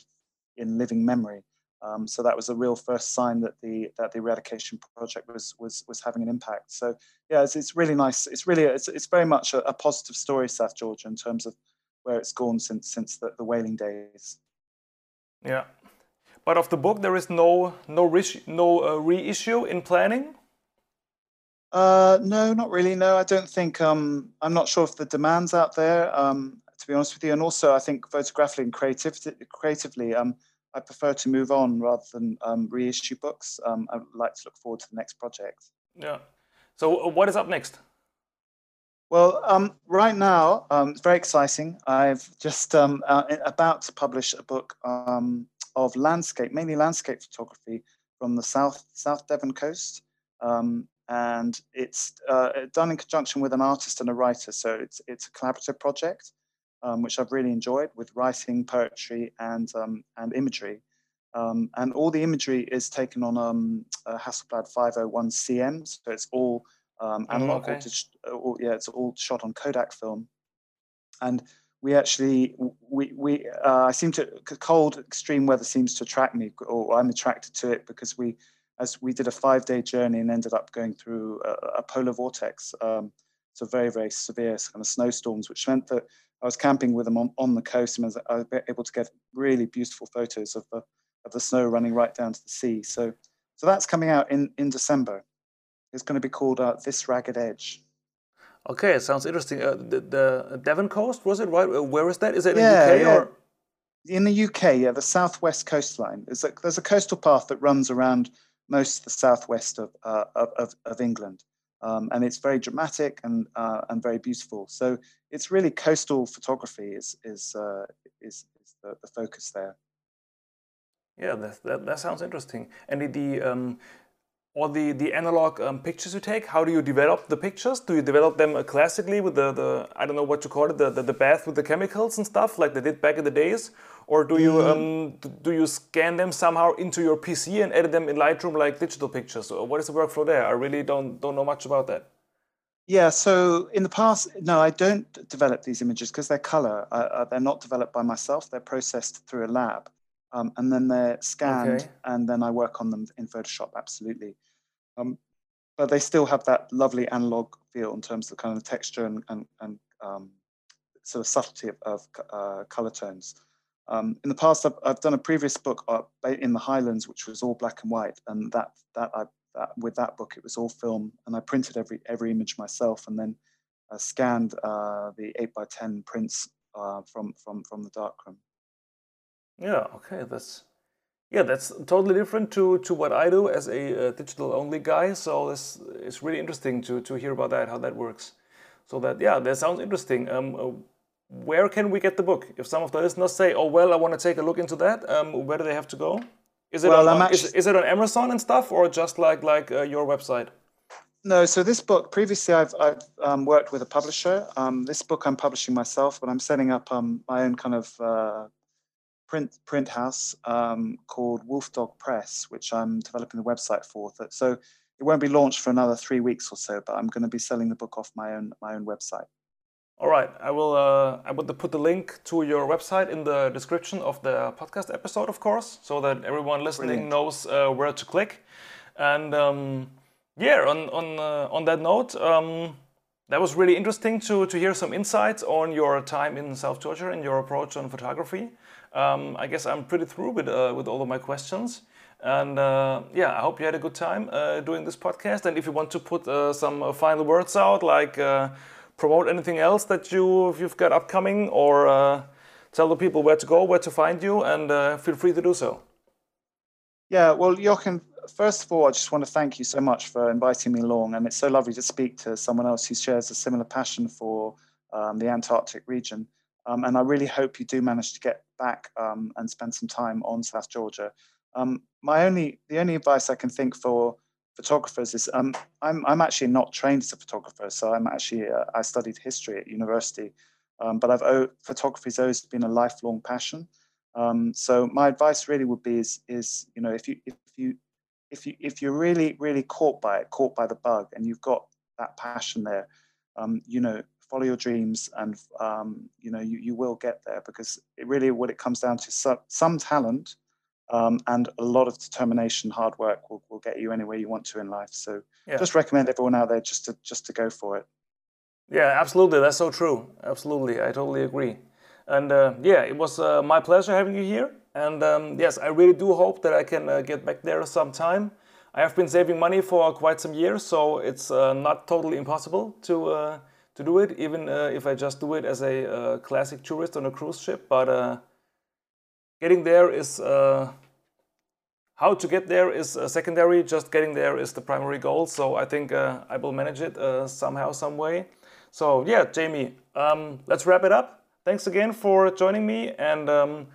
in living memory. Um, so that was a real first sign that the that the eradication project was was was having an impact. So yeah, it's, it's really nice. It's really it's, it's very much a, a, positive story, South Georgia, in terms of where it's gone since since the, the whaling days. Yeah, but of the book, there is no no re no uh, reissue in planning. Uh, no, not really. No, I don't think. Um, I'm not sure if the demand's out there. Um, to be honest with you, and also I think photographically and creativity, creatively, um, I prefer to move on rather than um, reissue books. Um, I'd like to look forward to the next project. Yeah. So, uh, what is up next? Well, um, right now, um, it's very exciting. I've just um, uh, about to publish a book um, of landscape, mainly landscape photography from the South South Devon coast. Um, and it's uh, done in conjunction with an artist and a writer. So it's it's a collaborative project, um, which I've really enjoyed with writing, poetry, and um, and imagery. Um, and all the imagery is taken on um, a Hasselblad 501 CM, so it's all um, mm, analog. okay. all, yeah, it's all shot on Kodak film. And we actually we we uh, I seem to cold extreme weather seems to attract me, or I'm attracted to it because we as we did a five day journey and ended up going through a, a polar vortex. Um, so very, very severe kind of snowstorms, which meant that I was camping with them on, on the coast, and I was able to get really beautiful photos of the of the snow running right down to the sea. So, so that's coming out in in December. It's going to be called uh, This Ragged Edge. Okay, it sounds interesting. Uh, the, the, Devon coast was it right? Uh, where is that? Is it yeah, in the UK yeah. or? In the UK, yeah, the southwest coastline. There's a, there's a coastal path that runs around most of the southwest of uh, of, of, England, um, and it's very dramatic and uh, and very beautiful. So it's really coastal photography is is uh, is, is the, the, focus there. Yeah, that, that, that sounds interesting. And the, um, or the, the analog um, pictures you take, how do you develop the pictures? Do you develop them uh, classically with the, the I don't know what you call it, the, the, the, bath with the chemicals and stuff like they did back in the days? Or do you, mm. um, do you scan them somehow into your PC and edit them in Lightroom like digital pictures? Or what is the workflow there? I really don't, don't know much about that. Yeah, so in the past, no, I don't develop these images because they're color. Uh, they're not developed by myself. They're processed through a lab um, and then they're scanned, okay. and then I work on them in Photoshop. Absolutely, um, but they still have that lovely analog feel in terms of kind of texture and and, and um, sort of subtlety of, of uh, color tones. Um, in the past, I've, I've, done a previous book uh, in the Highlands, which was all black and white, and that that I that, with that book it was all film, and I printed every every image myself, and then uh, scanned uh, the eight by ten prints uh, from from from the darkroom. Yeah, okay, that's yeah, that's totally different to, to what I do as a uh, digital only guy. So this it's really interesting to, to hear about that, how that works. So that yeah, that sounds interesting. Um, uh, where can we get the book? If some of the listeners say, "Oh well, I want to take a look into that," um, where do they have to go? Is it well, on, actually... is, is, it on Amazon and stuff, or just like like uh, your website? No, so this book previously I've, I've um, worked with a publisher. Um, this book I'm publishing myself, but I'm setting up um, my own kind of uh, print print house um, called Wolfdog Press, which I'm developing the website for. So it won't be launched for another three weeks or so, but I'm going to be selling the book off my own my own website. All right, I will. Uh, I will put the link to your website in the description of the podcast episode, of course, so that everyone listening Brilliant. knows uh, where to click. And um, yeah, on on uh, on that note. Um, that was really interesting to, to hear some insights on your time in South Georgia and your approach on photography. Um, I guess I'm pretty through with, uh, with all of my questions. And uh, yeah, I hope you had a good time uh, doing this podcast. And if you want to put uh, some final words out, like uh, promote anything else that you, you've got upcoming, or tell the people where to go, where to find you, and feel free to do so. Yeah, well, Jochen, first of all, I just want to thank you so much for inviting me along. And it's so lovely to speak to someone else who shares a similar passion for um, the Antarctic region. Um, and I really hope you do manage to get back um, and spend some time on South Georgia. Um, my only, the only advice I can think for photographers is um, I'm, I'm actually not trained as a photographer, so I'm actually uh, I studied history at university, um, but I've oh, photography's always been a lifelong passion. Um, so my advice really would be is, is you know if you if you if you if you're really really caught by it, caught by the bug, and you've got that passion there, you know follow your dreams and um, you know you, you will get there because it really what it comes down to some, some talent um, and a lot of determination hard work will, will get you anywhere you want to in life. So yeah. just recommend everyone out there just to just to go for it. Yeah absolutely. That's so true. Absolutely. I totally agree. And uh, yeah it was uh, my pleasure having you here. And um, yes i really do hope that i can uh, get back there sometime. I have been saving money for quite some years so it's uh, not totally impossible to uh, to do it, even uh, if I just do it as a uh, classic tourist on a cruise ship. But uh, getting there is uh, how to get there is uh, secondary. Just getting there is the primary goal. So I think uh, I will manage it somehow, some way. So yeah, Jamie, um, let's wrap it up. Thanks again for joining me, and um,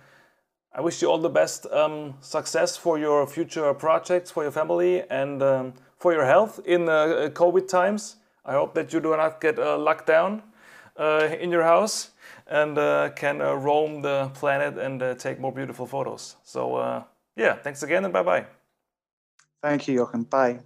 I wish you all the best um, success for your future projects, for your family, and um, for your health in COVID times. I hope that you do not get uh, locked down uh, in your house and uh, can uh, roam the planet and uh, take more beautiful photos. So, uh, yeah, thanks again and bye bye. Thank you, Jochen. Bye.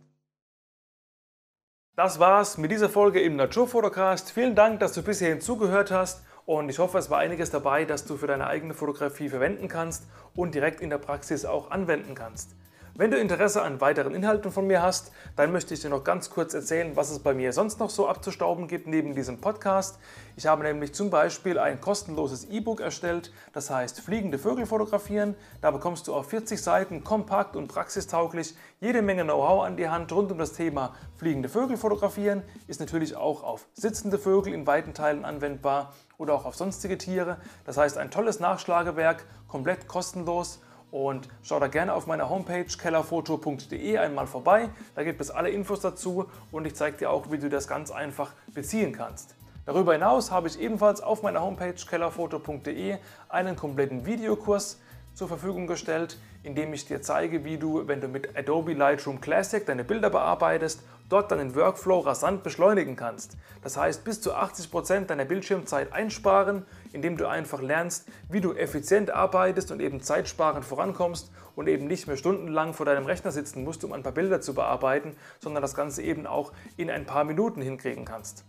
Das war's mit dieser Folge im Naturfotocast. Vielen Dank, dass du bis hierhin zugehört hast und ich hoffe, es war einiges dabei, das du für deine eigene Fotografie verwenden kannst und direkt in der Praxis auch anwenden kannst. Wenn du Interesse an weiteren Inhalten von mir hast, dann möchte ich dir noch ganz kurz erzählen, was es bei mir sonst noch so abzustauben gibt neben diesem Podcast. Ich habe nämlich zum Beispiel ein kostenloses E-Book erstellt, das heißt Fliegende Vögel fotografieren. Da bekommst du auf 40 Seiten kompakt und praxistauglich jede Menge Know-how an die Hand rund um das Thema fliegende Vögel fotografieren. Ist natürlich auch auf sitzende Vögel in weiten Teilen anwendbar oder auch auf sonstige Tiere. Das heißt ein tolles Nachschlagewerk, komplett kostenlos und schau da gerne auf meiner Homepage kellerfoto.de einmal vorbei. Da gibt es alle Infos dazu und ich zeige dir auch, wie du das ganz einfach beziehen kannst. Darüber hinaus habe ich ebenfalls auf meiner Homepage kellerfoto.de einen kompletten Videokurs zur Verfügung gestellt, indem ich dir zeige, wie du, wenn du mit Adobe Lightroom Classic deine Bilder bearbeitest, dort deinen Workflow rasant beschleunigen kannst. Das heißt, bis zu 80% deiner Bildschirmzeit einsparen, indem du einfach lernst, wie du effizient arbeitest und eben zeitsparend vorankommst und eben nicht mehr stundenlang vor deinem Rechner sitzen musst, um ein paar Bilder zu bearbeiten, sondern das Ganze eben auch in ein paar Minuten hinkriegen kannst.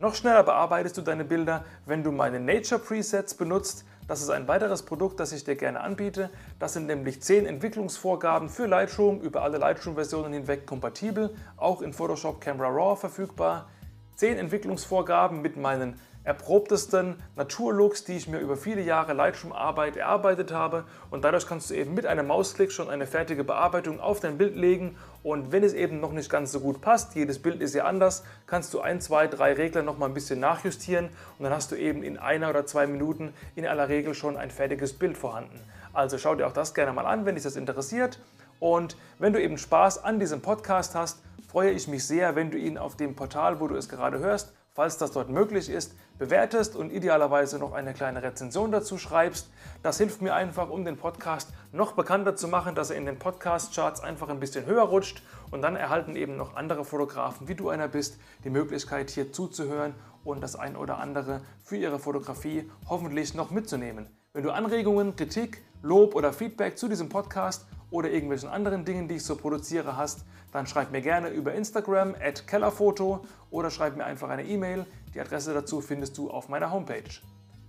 Noch schneller bearbeitest du deine Bilder, wenn du meine Nature Presets benutzt. Das ist ein weiteres Produkt, das ich dir gerne anbiete. Das sind nämlich 10 Entwicklungsvorgaben für Lightroom, über alle Lightroom-Versionen hinweg kompatibel, auch in Photoshop Camera Raw verfügbar. 10 Entwicklungsvorgaben mit meinen erprobtesten Naturlooks, die ich mir über viele Jahre Lightroom-Arbeit erarbeitet habe. Und dadurch kannst du eben mit einem Mausklick schon eine fertige Bearbeitung auf dein Bild legen. Und wenn es eben noch nicht ganz so gut passt, jedes Bild ist ja anders, kannst du ein, zwei, drei Regler noch mal ein bisschen nachjustieren und dann hast du eben in einer oder zwei Minuten in aller Regel schon ein fertiges Bild vorhanden. Also schau dir auch das gerne mal an, wenn dich das interessiert. Und wenn du eben Spaß an diesem Podcast hast, freue ich mich sehr, wenn du ihn auf dem Portal, wo du es gerade hörst, falls das dort möglich ist, bewertest und idealerweise noch eine kleine Rezension dazu schreibst. Das hilft mir einfach, um den Podcast noch bekannter zu machen, dass er in den Podcast-Charts einfach ein bisschen höher rutscht und dann erhalten eben noch andere Fotografen, wie du einer bist, die Möglichkeit hier zuzuhören und das ein oder andere für ihre Fotografie hoffentlich noch mitzunehmen. Wenn du Anregungen, Kritik, Lob oder Feedback zu diesem Podcast oder irgendwelchen anderen Dingen, die ich so produziere, hast, dann schreib mir gerne über Instagram at kellerfoto oder schreib mir einfach eine E-Mail. Die Adresse dazu findest du auf meiner Homepage.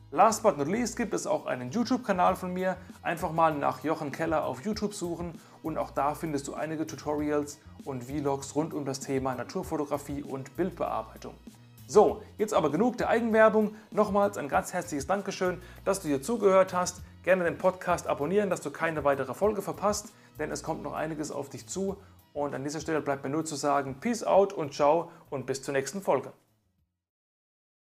Last but not least gibt es auch einen YouTube-Kanal von mir. Einfach mal nach Jochen Keller auf YouTube suchen und auch da findest du einige Tutorials und Vlogs rund um das Thema Naturfotografie und Bildbearbeitung. So, jetzt aber genug der Eigenwerbung. Nochmals ein ganz herzliches Dankeschön, dass du hier zugehört hast. Gerne den Podcast abonnieren, dass du keine weitere Folge verpasst, denn es kommt noch einiges auf dich zu. Und an dieser Stelle bleibt mir nur zu sagen, Peace out und ciao und bis zur nächsten Folge.